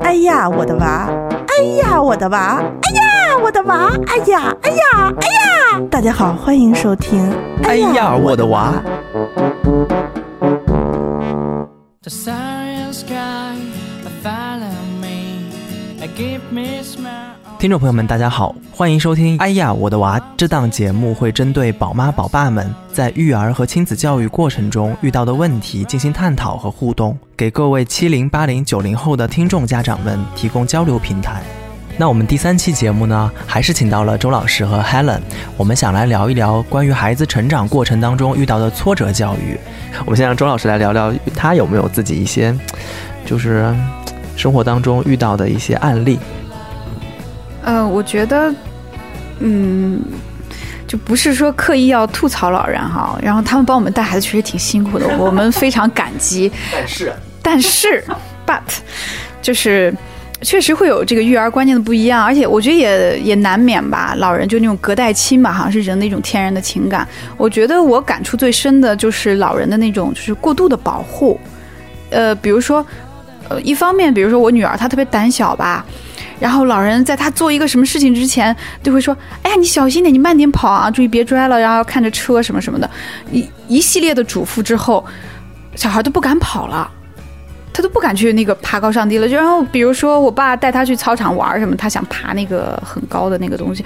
哎呀，我的娃！哎呀，我的娃！哎呀，我的娃！哎呀，哎呀，哎呀！大家好，欢迎收听。哎呀，我的娃！听众朋友们，大家好，欢迎收听《哎呀，我的娃》这档节目，会针对宝妈宝爸们在育儿和亲子教育过程中遇到的问题进行探讨和互动，给各位七零、八零、九零后的听众家长们提供交流平台。那我们第三期节目呢，还是请到了周老师和 Helen，我们想来聊一聊关于孩子成长过程当中遇到的挫折教育。我们先让周老师来聊聊，他有没有自己一些，就是生活当中遇到的一些案例。呃，我觉得，嗯，就不是说刻意要吐槽老人哈，然后他们帮我们带孩子确实挺辛苦的，我们非常感激。但是，但是，but，就是确实会有这个育儿观念的不一样，而且我觉得也也难免吧。老人就那种隔代亲吧，好像是人的一种天然的情感。我觉得我感触最深的就是老人的那种就是过度的保护。呃，比如说，呃，一方面，比如说我女儿她特别胆小吧。然后老人在他做一个什么事情之前，就会说：“哎呀，你小心点，你慢点跑啊，注意别摔了。”然后看着车什么什么的，一一系列的嘱咐之后，小孩都不敢跑了，他都不敢去那个爬高上低了。就然后比如说我爸带他去操场玩什么，他想爬那个很高的那个东西，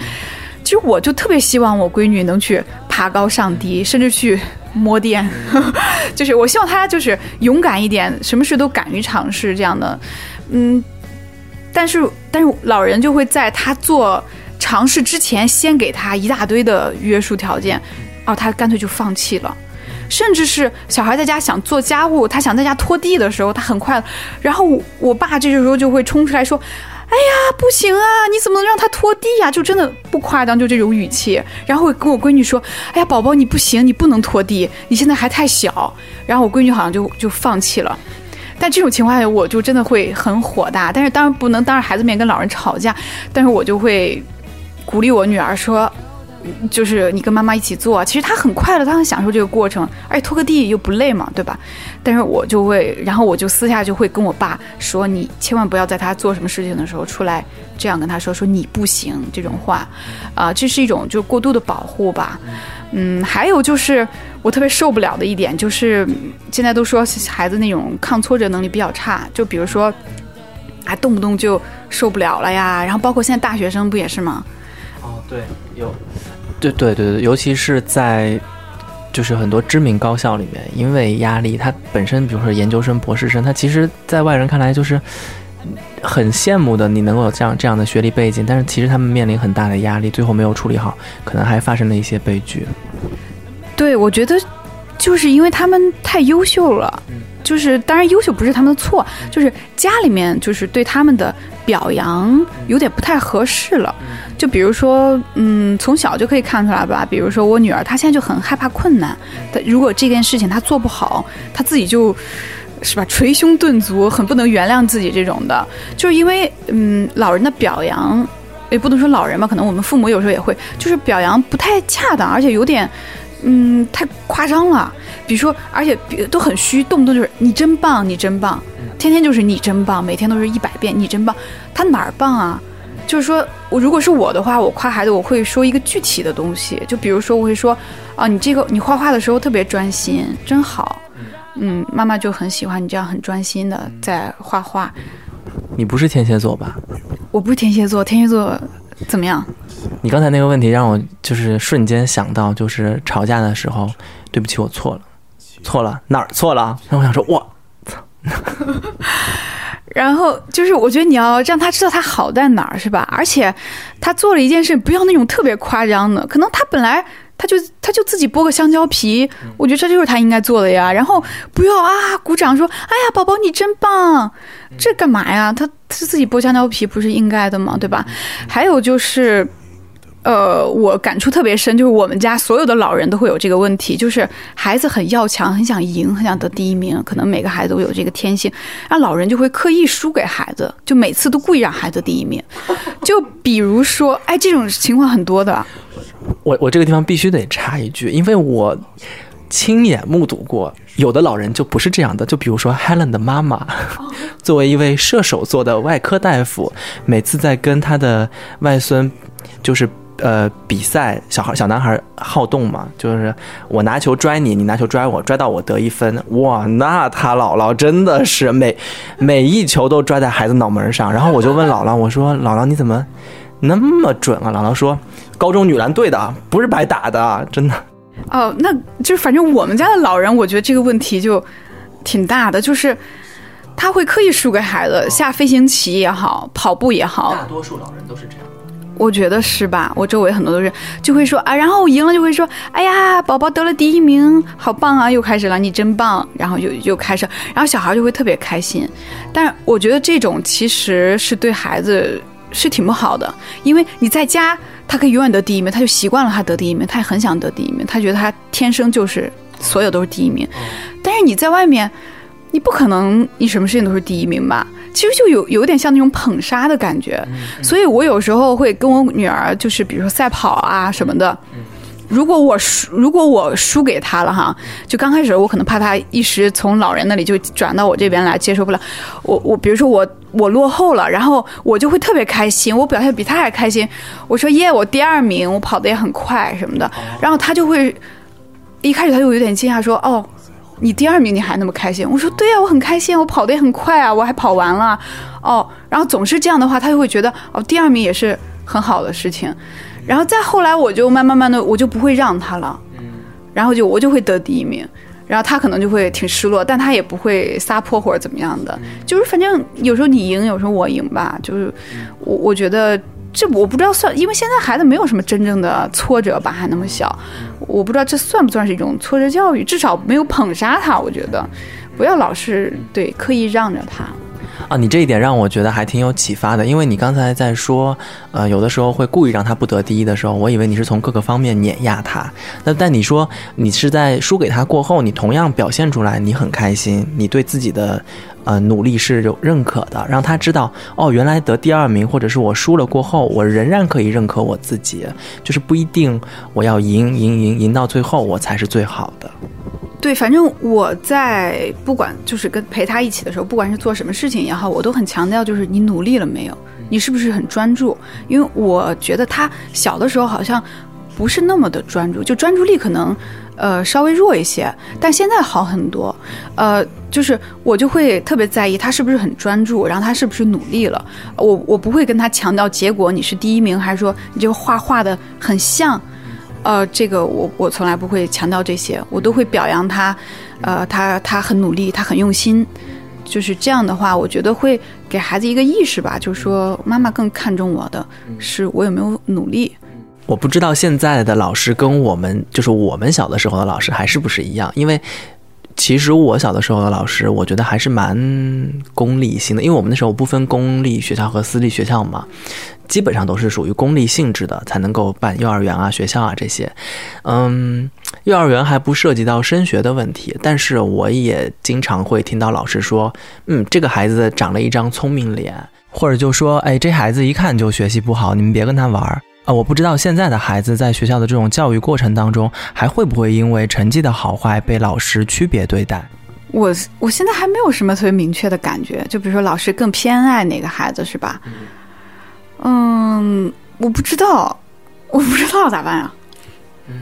其实我就特别希望我闺女能去爬高上低，甚至去摸电，就是我希望她就是勇敢一点，什么事都敢于尝试这样的，嗯。但是，但是老人就会在他做尝试之前，先给他一大堆的约束条件，哦，他干脆就放弃了。甚至是小孩在家想做家务，他想在家拖地的时候，他很快，然后我爸这个时候就会冲出来说：“哎呀，不行啊，你怎么能让他拖地呀？”就真的不夸张，就这种语气，然后跟我闺女说：“哎呀，宝宝你不行，你不能拖地，你现在还太小。”然后我闺女好像就就放弃了。在这种情况下，我就真的会很火大。但是当然不能当着孩子面跟老人吵架，但是我就会鼓励我女儿说，就是你跟妈妈一起做，其实他很快乐，他很享受这个过程，而且拖个地又不累嘛，对吧？但是我就会，然后我就私下就会跟我爸说，你千万不要在他做什么事情的时候出来这样跟他说，说你不行这种话，啊，这是一种就过度的保护吧。嗯，还有就是我特别受不了的一点，就是现在都说孩子那种抗挫折能力比较差，就比如说，啊，动不动就受不了了呀。然后包括现在大学生不也是吗？哦，对，有，对对对对，尤其是在就是很多知名高校里面，因为压力，他本身比如说研究生、博士生，他其实在外人看来就是。很羡慕的，你能够有这样这样的学历背景，但是其实他们面临很大的压力，最后没有处理好，可能还发生了一些悲剧。对，我觉得就是因为他们太优秀了，就是当然优秀不是他们的错，就是家里面就是对他们的表扬有点不太合适了。就比如说，嗯，从小就可以看出来吧，比如说我女儿，她现在就很害怕困难，她如果这件事情她做不好，她自己就。是吧？捶胸顿足，很不能原谅自己这种的，就是因为，嗯，老人的表扬，也不能说老人吧，可能我们父母有时候也会，就是表扬不太恰当，而且有点，嗯，太夸张了。比如说，而且都很虚，动不动就是你真棒，你真棒，天天就是你真棒，每天都是一百遍你真棒，他哪儿棒啊？就是说我如果是我的话，我夸孩子，我会说一个具体的东西，就比如说我会说，啊，你这个你画画的时候特别专心，真好。嗯，妈妈就很喜欢你这样很专心的在画画。你不是天蝎座吧？我不是天蝎座，天蝎座怎么样？你刚才那个问题让我就是瞬间想到，就是吵架的时候，对不起，我错了，错了哪儿错了？然后我想说，我操！然后就是我觉得你要让他知道他好在哪儿，是吧？而且他做了一件事，不要那种特别夸张的，可能他本来。他就他就自己剥个香蕉皮，我觉得这就是他应该做的呀。然后不要啊，鼓掌说：“哎呀，宝宝你真棒！”这干嘛呀？他他自己剥香蕉皮不是应该的吗？对吧？还有就是。呃，我感触特别深，就是我们家所有的老人都会有这个问题，就是孩子很要强，很想赢，很想得第一名，可能每个孩子都有这个天性，然后老人就会刻意输给孩子，就每次都故意让孩子第一名。就比如说，哎，这种情况很多的。我我这个地方必须得插一句，因为我亲眼目睹过，有的老人就不是这样的。就比如说 Helen 的妈妈，作为一位射手座的外科大夫，每次在跟他的外孙，就是呃比赛，小孩小男孩好动嘛，就是我拿球拽你，你拿球拽我，拽到我得一分，哇，那他姥姥真的是每每一球都拽在孩子脑门上。然后我就问姥姥，我说姥姥你怎么那么准啊？姥姥说，高中女篮队的不是白打的，真的。哦，那就是反正我们家的老人，我觉得这个问题就挺大的，就是他会刻意输给孩子，下飞行棋也好，跑步也好，大多数老人都是这样。我觉得是吧？我周围很多都是就会说啊，然后我赢了就会说，哎呀，宝宝得了第一名，好棒啊，又开始了，你真棒，然后就又开始，然后小孩就会特别开心。但我觉得这种其实是对孩子是挺不好的，因为你在家。他可以永远得第一名，他就习惯了他得第一名，他也很想得第一名，他觉得他天生就是所有都是第一名。但是你在外面，你不可能你什么事情都是第一名吧？其实就有有点像那种捧杀的感觉。所以我有时候会跟我女儿，就是比如说赛跑啊什么的。如果我输，如果我输给他了哈，就刚开始我可能怕他一时从老人那里就转到我这边来接受不了。我我比如说我我落后了，然后我就会特别开心，我表现比他还开心。我说耶，我第二名，我跑得也很快什么的。然后他就会一开始他就有点惊讶，说哦，你第二名你还那么开心？我说对呀，我很开心，我跑得也很快啊，我还跑完了。哦，然后总是这样的话，他就会觉得哦，第二名也是很好的事情。然后再后来，我就慢慢慢的，我就不会让他了，然后就我就会得第一名，然后他可能就会挺失落，但他也不会撒泼或者怎么样的，就是反正有时候你赢，有时候我赢吧，就是我我觉得这我不知道算，因为现在孩子没有什么真正的挫折吧，还那么小，我不知道这算不算是一种挫折教育，至少没有捧杀他，我觉得。不要老是对刻意让着他。啊，你这一点让我觉得还挺有启发的，因为你刚才在说，呃，有的时候会故意让他不得第一的时候，我以为你是从各个方面碾压他。那但你说你是在输给他过后，你同样表现出来你很开心，你对自己的呃努力是有认可的，让他知道哦，原来得第二名或者是我输了过后，我仍然可以认可我自己，就是不一定我要赢赢赢赢到最后我才是最好的。对，反正我在不管就是跟陪他一起的时候，不管是做什么事情也好，我都很强调就是你努力了没有，你是不是很专注？因为我觉得他小的时候好像不是那么的专注，就专注力可能呃稍微弱一些，但现在好很多。呃，就是我就会特别在意他是不是很专注，然后他是不是努力了。我我不会跟他强调结果你是第一名，还是说你这个画画的很像。呃，这个我我从来不会强调这些，我都会表扬他，呃，他他很努力，他很用心，就是这样的话，我觉得会给孩子一个意识吧，就是说妈妈更看重我的是我有没有努力。我不知道现在的老师跟我们就是我们小的时候的老师还是不是一样，因为其实我小的时候的老师，我觉得还是蛮功利性的，因为我们那时候不分公立学校和私立学校嘛。基本上都是属于公立性质的，才能够办幼儿园啊、学校啊这些。嗯，幼儿园还不涉及到升学的问题，但是我也经常会听到老师说：“嗯，这个孩子长了一张聪明脸。”或者就说：“哎，这孩子一看就学习不好，你们别跟他玩儿。”啊，我不知道现在的孩子在学校的这种教育过程当中，还会不会因为成绩的好坏被老师区别对待？我我现在还没有什么特别明确的感觉，就比如说老师更偏爱哪个孩子，是吧？我不知道，我不知道咋办呀？嗯，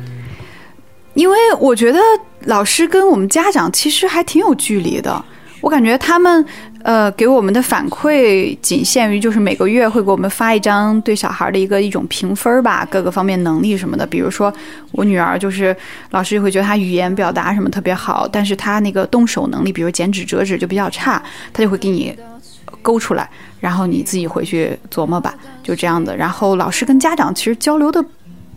因为我觉得老师跟我们家长其实还挺有距离的。我感觉他们呃给我们的反馈仅限于就是每个月会给我们发一张对小孩的一个一种评分吧，各个方面能力什么的。比如说我女儿就是老师就会觉得她语言表达什么特别好，但是她那个动手能力，比如剪纸折纸就比较差，她就会给你勾出来。然后你自己回去琢磨吧，就这样的。然后老师跟家长其实交流的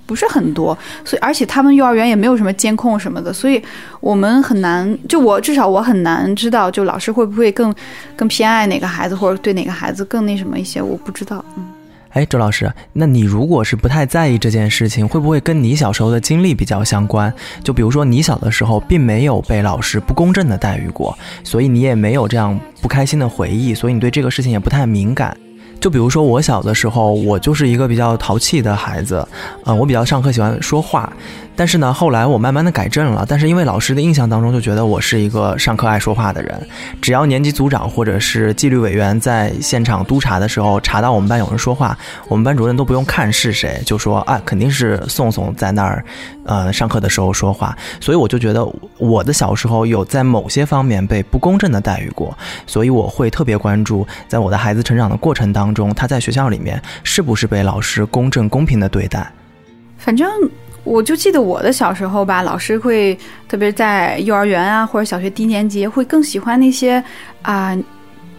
不是很多，所以而且他们幼儿园也没有什么监控什么的，所以我们很难，就我至少我很难知道，就老师会不会更更偏爱哪个孩子，或者对哪个孩子更那什么一些，我不知道，嗯。哎，周老师，那你如果是不太在意这件事情，会不会跟你小时候的经历比较相关？就比如说你小的时候并没有被老师不公正的待遇过，所以你也没有这样不开心的回忆，所以你对这个事情也不太敏感。就比如说我小的时候，我就是一个比较淘气的孩子，呃，我比较上课喜欢说话。但是呢，后来我慢慢的改正了。但是因为老师的印象当中就觉得我是一个上课爱说话的人，只要年级组长或者是纪律委员在现场督查的时候查到我们班有人说话，我们班主任都不用看是谁，就说啊，肯定是宋宋在那儿，呃，上课的时候说话。所以我就觉得我的小时候有在某些方面被不公正的待遇过，所以我会特别关注，在我的孩子成长的过程当中，他在学校里面是不是被老师公正公平的对待。反正。我就记得我的小时候吧，老师会特别在幼儿园啊或者小学低年级会更喜欢那些啊。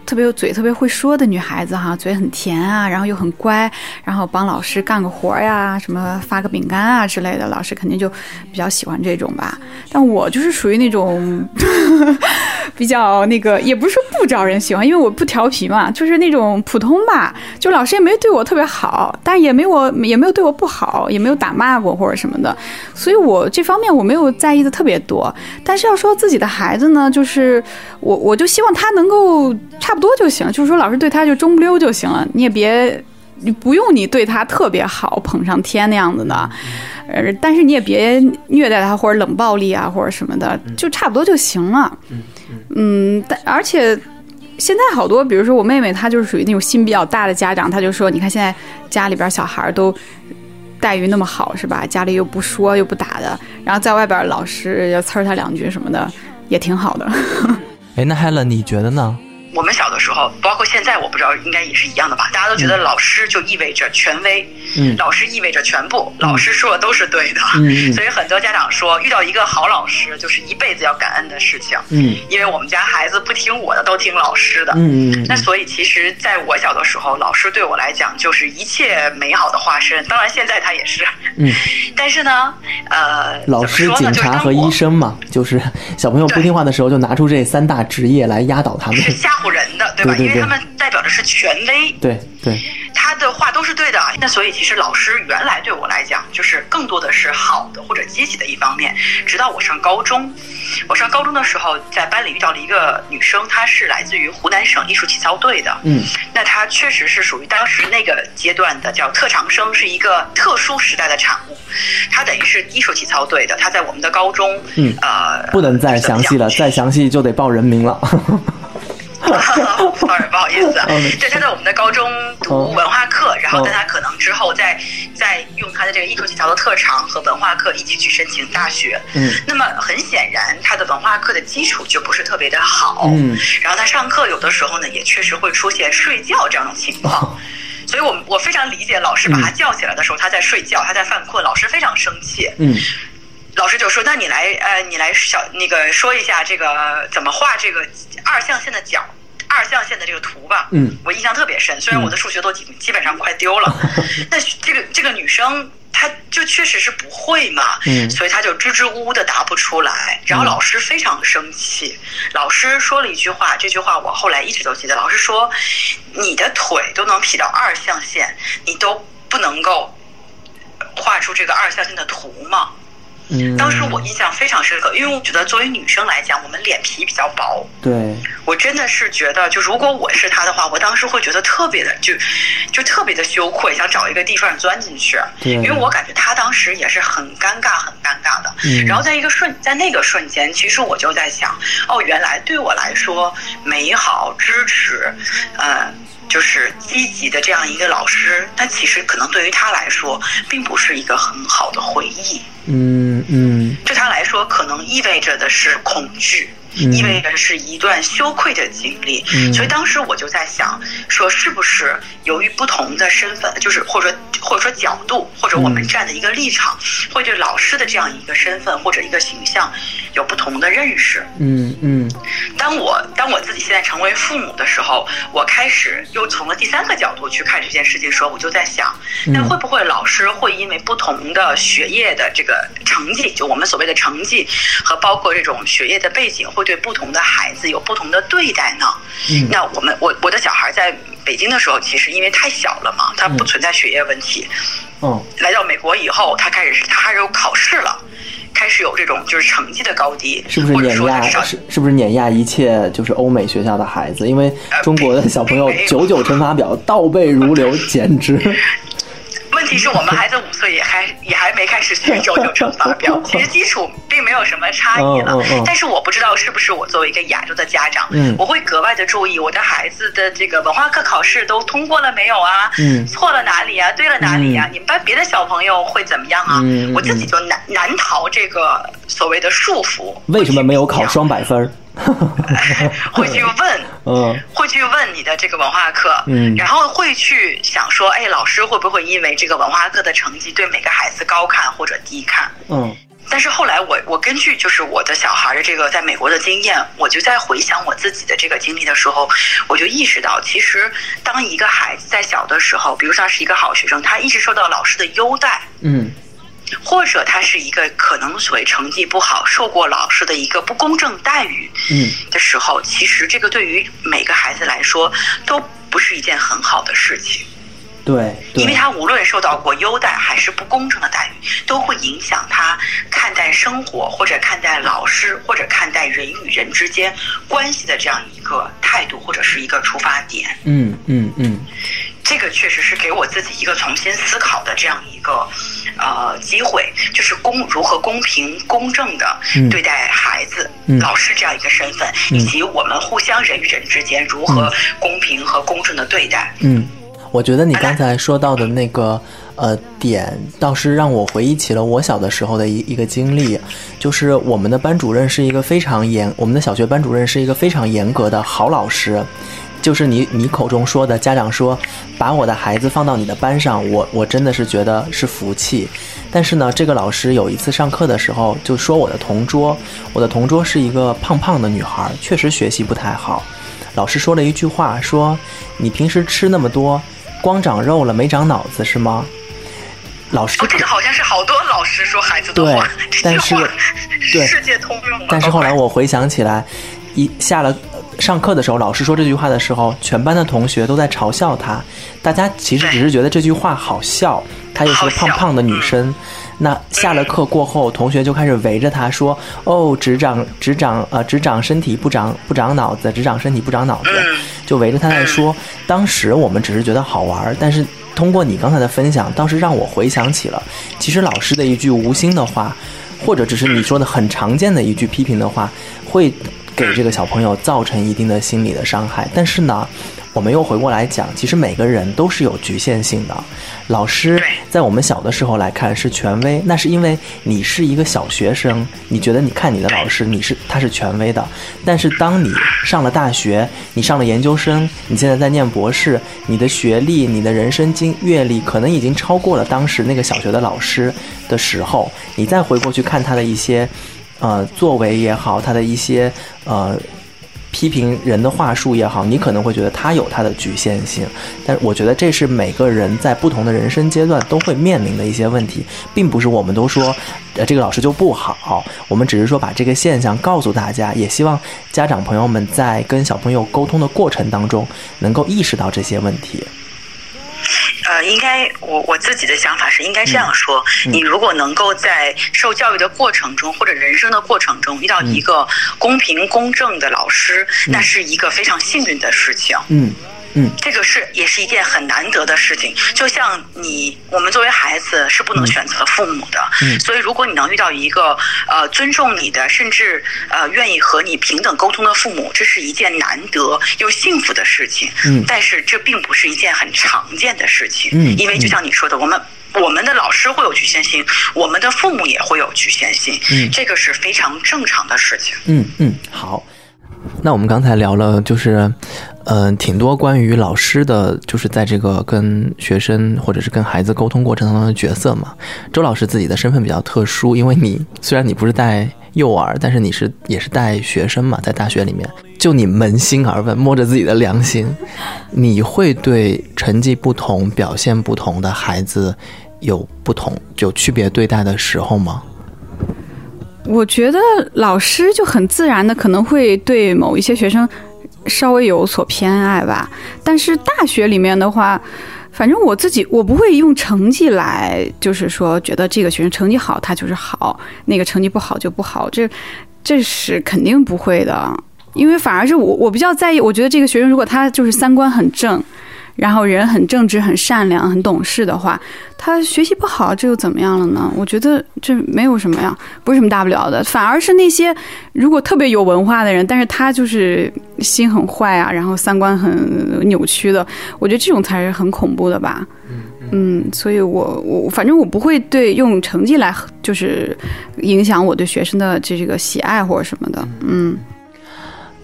特别有嘴、特别会说的女孩子哈，嘴很甜啊，然后又很乖，然后帮老师干个活呀，什么发个饼干啊之类的，老师肯定就比较喜欢这种吧。但我就是属于那种 比较那个，也不是说不招人喜欢，因为我不调皮嘛，就是那种普通吧。就老师也没对我特别好，但也没我也没有对我不好，也没有打骂过或者什么的，所以我这方面我没有在意的特别多。但是要说自己的孩子呢，就是我我就希望他能够差。差不多就行，就是说老师对他就中不溜就行了，你也别，你不用你对他特别好，捧上天那样子的，呃，但是你也别虐待他或者冷暴力啊或者什么的，就差不多就行了。嗯，但而且现在好多，比如说我妹妹，她就是属于那种心比较大的家长，她就说，你看现在家里边小孩都待遇那么好，是吧？家里又不说又不打的，然后在外边老师要呲他两句什么的，也挺好的。哎，那 Helen 你觉得呢？我们小的时候，包括现在，我不知道应该也是一样的吧？大家都觉得老师就意味着权威，嗯，老师意味着全部，老师说的都是对的，嗯所以很多家长说，遇到一个好老师就是一辈子要感恩的事情，嗯，因为我们家孩子不听我的，都听老师的，嗯嗯。那所以其实在我小的时候，老师对我来讲就是一切美好的化身。当然现在他也是，嗯。但是呢，呃，老师、警察和医生嘛，就是小朋友不听话的时候，就拿出这三大职业来压倒他们。唬人的，对吧？因为他们代表的是权威，对对，他的话都是对的。那所以其实老师原来对我来讲，就是更多的是好的或者积极的一方面。直到我上高中，我上高中的时候，在班里遇到了一个女生，她是来自于湖南省艺术体操队的。嗯，那她确实是属于当时那个阶段的叫特长生，是一个特殊时代的产物。她等于是艺术体操队的，她在我们的高中，嗯呃，不能再详细了，再详细就得报人名了。sorry，不好意思。对，他在我们的高中读文化课，然后但他可能之后再再用他的这个艺术技巧的特长和文化课一起去申请大学。嗯，那么很显然，他的文化课的基础就不是特别的好。嗯，然后他上课有的时候呢，也确实会出现睡觉这样的情况。所以我我非常理解老师把他叫起来的时候，他在睡觉，他在犯困，老师非常生气。嗯，老师就说：“那你来，呃，你来小那个说一下这个怎么画这个二象限的角。”二象限的这个图吧，嗯，我印象特别深。虽然我的数学都基基本上快丢了，那这个这个女生她就确实是不会嘛，嗯，所以她就支支吾吾的答不出来。然后老师非常生气，老师说了一句话，这句话我后来一直都记得。老师说：“你的腿都能劈到二象限，你都不能够画出这个二象限的图吗？”当时我印象非常深刻，因为我觉得作为女生来讲，我们脸皮比较薄。对，我真的是觉得，就如果我是她的话，我当时会觉得特别的，就就特别的羞愧，想找一个地方钻进去。对，因为我感觉她当时也是很尴尬、很尴尬的。嗯。然后在一个瞬，在那个瞬间，其实我就在想，哦，原来对我来说，美好、支持，呃。就是积极的这样一个老师，但其实可能对于他来说，并不是一个很好的回忆。嗯嗯，对他来说，可能意味着的是恐惧。意味着是一段羞愧的经历，所以当时我就在想，说是不是由于不同的身份，就是或者说或者说角度，或者我们站的一个立场，会对老师的这样一个身份或者一个形象有不同的认识。嗯嗯。当我当我自己现在成为父母的时候，我开始又从了第三个角度去看这件事情的时候，我就在想，那会不会老师会因为不同的学业的这个成绩，就我们所谓的成绩，和包括这种学业的背景，会对不同的孩子有不同的对待呢？嗯，那我们我我的小孩在北京的时候，其实因为太小了嘛，他不存在学业问题。嗯，来到美国以后，他开始他开始有考试了。开始有这种就是成绩的高低，是不是碾压？是是不是碾压一切就是欧美学校的孩子？因为中国的小朋友九九乘法表倒背如流，简直。问题是我们孩子五岁也还也还没开始学九九乘法表，其实基础并没有什么差异了。但是我不知道是不是我作为一个亚洲的家长，我会格外的注意我的孩子的这个文化课考试都通过了没有啊？错了哪里啊？对了哪里啊？你们班别的小朋友会怎么样啊？我自己就难难逃这个所谓的束缚。为什么没有考双百分？会去问，嗯，会去问你的这个文化课，嗯，然后会去想说，哎，老师会不会因为这个文化课的成绩对每个孩子高看或者低看？嗯，但是后来我我根据就是我的小孩的这个在美国的经验，我就在回想我自己的这个经历的时候，我就意识到，其实当一个孩子在小的时候，比如说他是一个好学生，他一直受到老师的优待，嗯。或者他是一个可能所谓成绩不好、受过老师的一个不公正待遇，嗯，的时候，其实这个对于每个孩子来说都不是一件很好的事情，对，因为他无论受到过优待还是不公正的待遇，都会影响他看待生活或者看待老师或者看待人与人之间关系的这样一个态度或者是一个出发点。嗯嗯嗯。这个确实是给我自己一个重新思考的这样一个呃机会，就是公如何公平公正的对待孩子、老师这样一个身份，以及我们互相人与人之间如何公平和公正的对待。嗯，我觉得你刚才说到的那个呃点，倒是让我回忆起了我小的时候的一一个经历，就是我们的班主任是一个非常严，我们的小学班主任是一个非常严格的好老师。就是你你口中说的家长说，把我的孩子放到你的班上，我我真的是觉得是福气。但是呢，这个老师有一次上课的时候就说我的同桌，我的同桌是一个胖胖的女孩，确实学习不太好。老师说了一句话，说你平时吃那么多，光长肉了没长脑子是吗？老师，这个好像是好多老师说孩子的话，但是对世界通用。但是后来我回想起来，一下了。上课的时候，老师说这句话的时候，全班的同学都在嘲笑他。大家其实只是觉得这句话好笑，她又是个胖胖的女生。那下了课过后，同学就开始围着她说：“哦，只长只长呃只长身体不长不长脑子，只长身体不长脑子。”就围着她在说。当时我们只是觉得好玩，但是通过你刚才的分享，倒是让我回想起了，其实老师的一句无心的话，或者只是你说的很常见的一句批评的话，会。给这个小朋友造成一定的心理的伤害，但是呢，我们又回过来讲，其实每个人都是有局限性的。老师在我们小的时候来看是权威，那是因为你是一个小学生，你觉得你看你的老师，你是他是权威的。但是当你上了大学，你上了研究生，你现在在念博士，你的学历、你的人生经阅历可能已经超过了当时那个小学的老师的时候，你再回过去看他的一些。呃，作为也好，他的一些呃批评人的话术也好，你可能会觉得他有他的局限性，但我觉得这是每个人在不同的人生阶段都会面临的一些问题，并不是我们都说呃这个老师就不好，我们只是说把这个现象告诉大家，也希望家长朋友们在跟小朋友沟通的过程当中能够意识到这些问题。呃，应该我我自己的想法是应该这样说：你如果能够在受教育的过程中或者人生的过程中遇到一个公平公正的老师，那是一个非常幸运的事情。嗯。嗯，这个是也是一件很难得的事情。就像你，我们作为孩子是不能选择父母的，嗯，所以如果你能遇到一个呃尊重你的，甚至呃愿意和你平等沟通的父母，这是一件难得又幸福的事情。嗯，但是这并不是一件很常见的事情。嗯，因为就像你说的，我们我们的老师会有局限性，我们的父母也会有局限性。嗯，这个是非常正常的事情。嗯嗯，好。那我们刚才聊了，就是，嗯，挺多关于老师的，就是在这个跟学生或者是跟孩子沟通过程当中的角色嘛。周老师自己的身份比较特殊，因为你虽然你不是带幼儿，但是你是也是带学生嘛，在大学里面。就你扪心而问，摸着自己的良心，你会对成绩不同、表现不同的孩子有不同、有区别对待的时候吗？我觉得老师就很自然的可能会对某一些学生稍微有所偏爱吧，但是大学里面的话，反正我自己，我不会用成绩来，就是说觉得这个学生成绩好，他就是好；那个成绩不好就不好。这，这是肯定不会的，因为反而是我，我比较在意。我觉得这个学生如果他就是三观很正。然后人很正直、很善良、很懂事的话，他学习不好，这又怎么样了呢？我觉得这没有什么呀，不是什么大不了的。反而是那些如果特别有文化的人，但是他就是心很坏啊，然后三观很扭曲的，我觉得这种才是很恐怖的吧。嗯，所以我我反正我不会对用成绩来就是影响我对学生的这个喜爱或者什么的。嗯。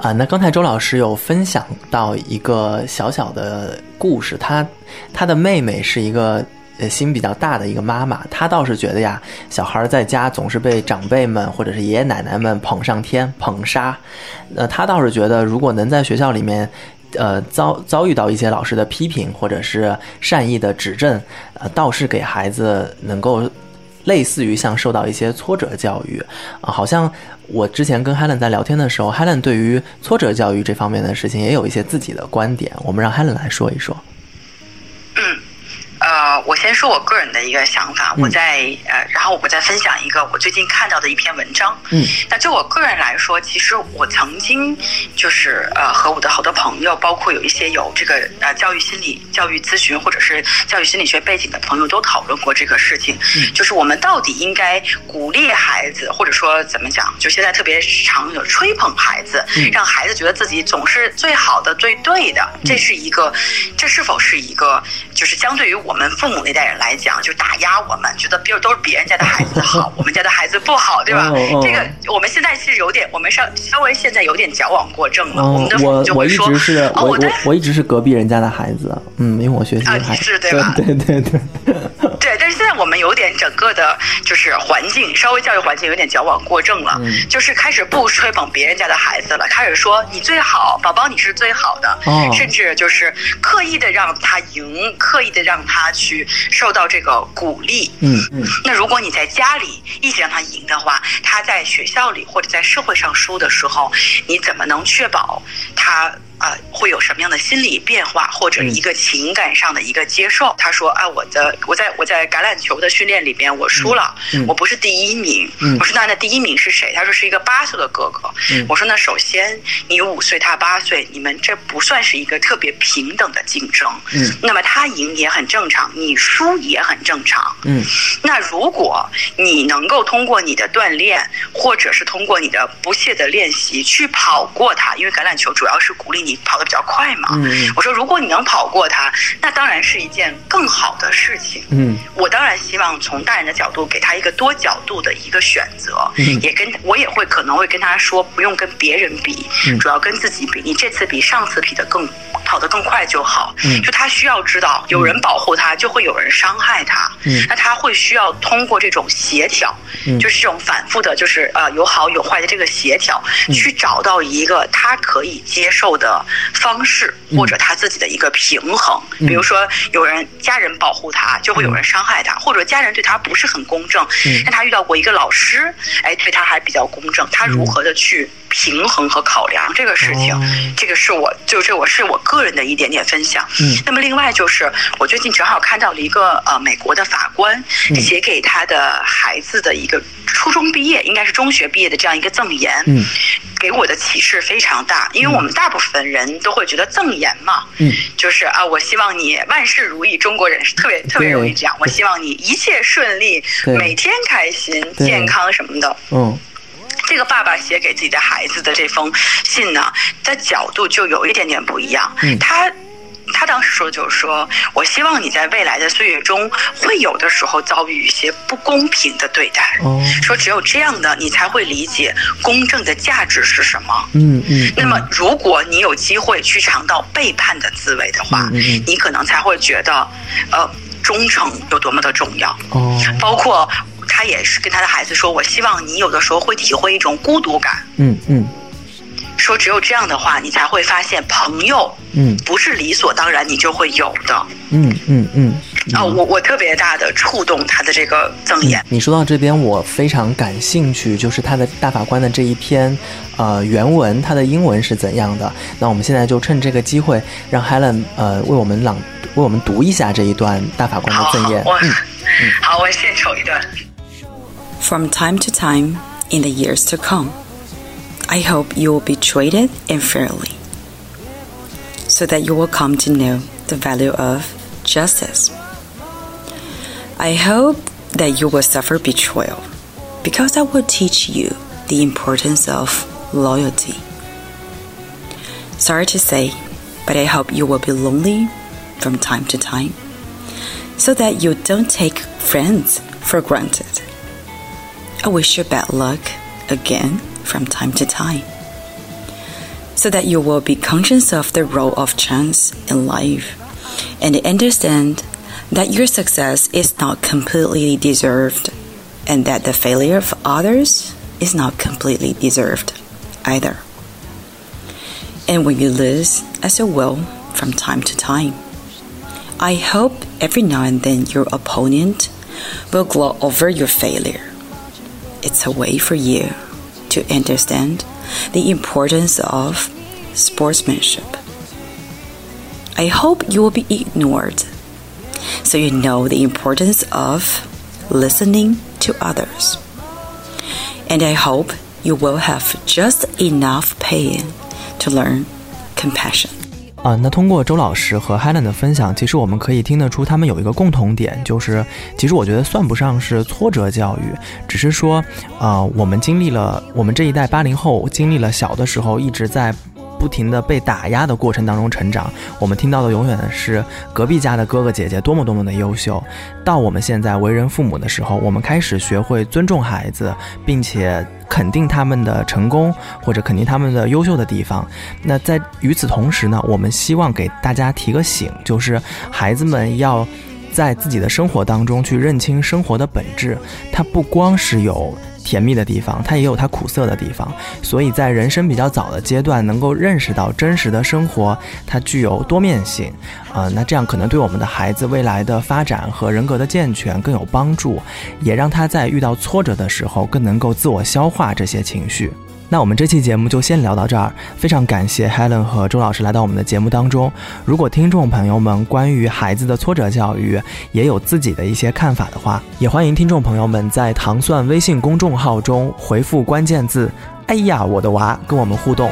啊，那刚才周老师有分享到一个小小的故事，他他的妹妹是一个呃心比较大的一个妈妈，她倒是觉得呀，小孩在家总是被长辈们或者是爷爷奶奶们捧上天捧杀，呃，她倒是觉得如果能在学校里面，呃遭遭遇到一些老师的批评或者是善意的指正，呃，倒是给孩子能够类似于像受到一些挫折教育啊，好像。我之前跟 Helen 在聊天的时候，Helen 对于挫折教育这方面的事情也有一些自己的观点，我们让 Helen 来说一说。我先说我个人的一个想法，我在呃，然后我再分享一个我最近看到的一篇文章。嗯，那就我个人来说，其实我曾经就是呃和我的好多朋友，包括有一些有这个呃教育心理、教育咨询或者是教育心理学背景的朋友，都讨论过这个事情。嗯，就是我们到底应该鼓励孩子，或者说怎么讲？就现在特别常有吹捧孩子，让孩子觉得自己总是最好的、最对的。这是一个，这是否是一个？就是相对于我。我们父母那代人来讲，就打压我们，觉得比如都是别人家的孩子好，我们家的孩子不好，对吧？这个我们现在是有点，我们稍稍微现在有点矫枉过正了。我们的父母就会说：“哦，我我一直是隔壁人家的孩子，嗯，因为我学习还是 对吧？对对对。”对，个的，就是环境稍微教育环境有点矫枉过正了，就是开始不吹捧别人家的孩子了，开始说你最好，宝宝你是最好的，甚至就是刻意的让他赢，刻意的让他去受到这个鼓励。嗯嗯。那如果你在家里一直让他赢的话，他在学校里或者在社会上输的时候，你怎么能确保他？啊，会有什么样的心理变化，或者一个情感上的一个接受？他说：“啊，我的，我在我在橄榄球的训练里边，我输了，我不是第一名。我说那那第一名是谁？他说是一个八岁的哥哥。我说那首先你五岁，他八岁，你们这不算是一个特别平等的竞争。那么他赢也很正常，你输也很正常。那如果你能够通过你的锻炼，或者是通过你的不懈的练习去跑过他，因为橄榄球主要是鼓励你。”你跑得比较快嘛？我说，如果你能跑过他，那当然是一件更好的事情。嗯，我当然希望从大人的角度给他一个多角度的一个选择。嗯，也跟我也会可能会跟他说，不用跟别人比，主要跟自己比。你这次比上次比的更跑得更快就好。嗯，就他需要知道，有人保护他，就会有人伤害他。嗯，那他会需要通过这种协调，就是这种反复的，就是呃有好有坏的这个协调，去找到一个他可以接受的。方式或者他自己的一个平衡，比如说有人家人保护他，就会有人伤害他，或者家人对他不是很公正，但他遇到过一个老师，哎，对他还比较公正，他如何的去平衡和考量这个事情？这个是我就这我是我个人的一点点分享。那么另外就是我最近正好看到了一个呃美国的法官写给他的孩子的一个初中毕业，应该是中学毕业的这样一个赠言。给我的启示非常大，因为我们大部分人都会觉得赠言嘛，嗯，就是啊，我希望你万事如意。中国人是特别特别容易这样，我希望你一切顺利，每天开心、健康什么的。嗯，这个爸爸写给自己的孩子的这封信呢，在角度就有一点点不一样。嗯，他。他当时说，就是说我希望你在未来的岁月中，会有的时候遭遇一些不公平的对待。哦，说只有这样的，你才会理解公正的价值是什么。嗯嗯。那么，如果你有机会去尝到背叛的滋味的话，你可能才会觉得，呃，忠诚有多么的重要。哦。包括他也是跟他的孩子说，我希望你有的时候会体会一种孤独感。嗯嗯。说只有这样的话，你才会发现朋友，嗯，不是理所当然你就会有的，嗯嗯嗯。啊，我我特别大的触动他的这个赠言。你说到这边，我非常感兴趣，就是他的大法官的这一篇，呃，原文，他的英文是怎样的？那我们现在就趁这个机会，让 Helen 呃为我们朗为我们读一下这一段大法官的赠言。嗯，好，我献丑一段。From time to time in the years to come, I hope you will be treated unfairly, so that you will come to know the value of justice. I hope that you will suffer betrayal because I will teach you the importance of loyalty. Sorry to say, but I hope you will be lonely from time to time so that you don't take friends for granted. I wish you bad luck again from time to time so that you will be conscious of the role of chance in life and understand that your success is not completely deserved and that the failure of others is not completely deserved either. And when you lose as you will from time to time, I hope every now and then your opponent will gloat over your failure. It's a way for you to understand the importance of sportsmanship. I hope you will be ignored so you know the importance of listening to others. And I hope you will have just enough pain to learn compassion. 啊，那通过周老师和 Helen 的分享，其实我们可以听得出他们有一个共同点，就是其实我觉得算不上是挫折教育，只是说，啊，我们经历了我们这一代八零后经历了小的时候一直在。不停的被打压的过程当中成长，我们听到的永远是隔壁家的哥哥姐姐多么多么的优秀。到我们现在为人父母的时候，我们开始学会尊重孩子，并且肯定他们的成功或者肯定他们的优秀的地方。那在与此同时呢，我们希望给大家提个醒，就是孩子们要在自己的生活当中去认清生活的本质，它不光是有。甜蜜的地方，它也有它苦涩的地方，所以在人生比较早的阶段，能够认识到真实的生活，它具有多面性，啊，那这样可能对我们的孩子未来的发展和人格的健全更有帮助，也让他在遇到挫折的时候更能够自我消化这些情绪。那我们这期节目就先聊到这儿，非常感谢 Helen 和周老师来到我们的节目当中。如果听众朋友们关于孩子的挫折教育也有自己的一些看法的话，也欢迎听众朋友们在糖蒜微信公众号中回复关键字“哎呀我的娃”跟我们互动。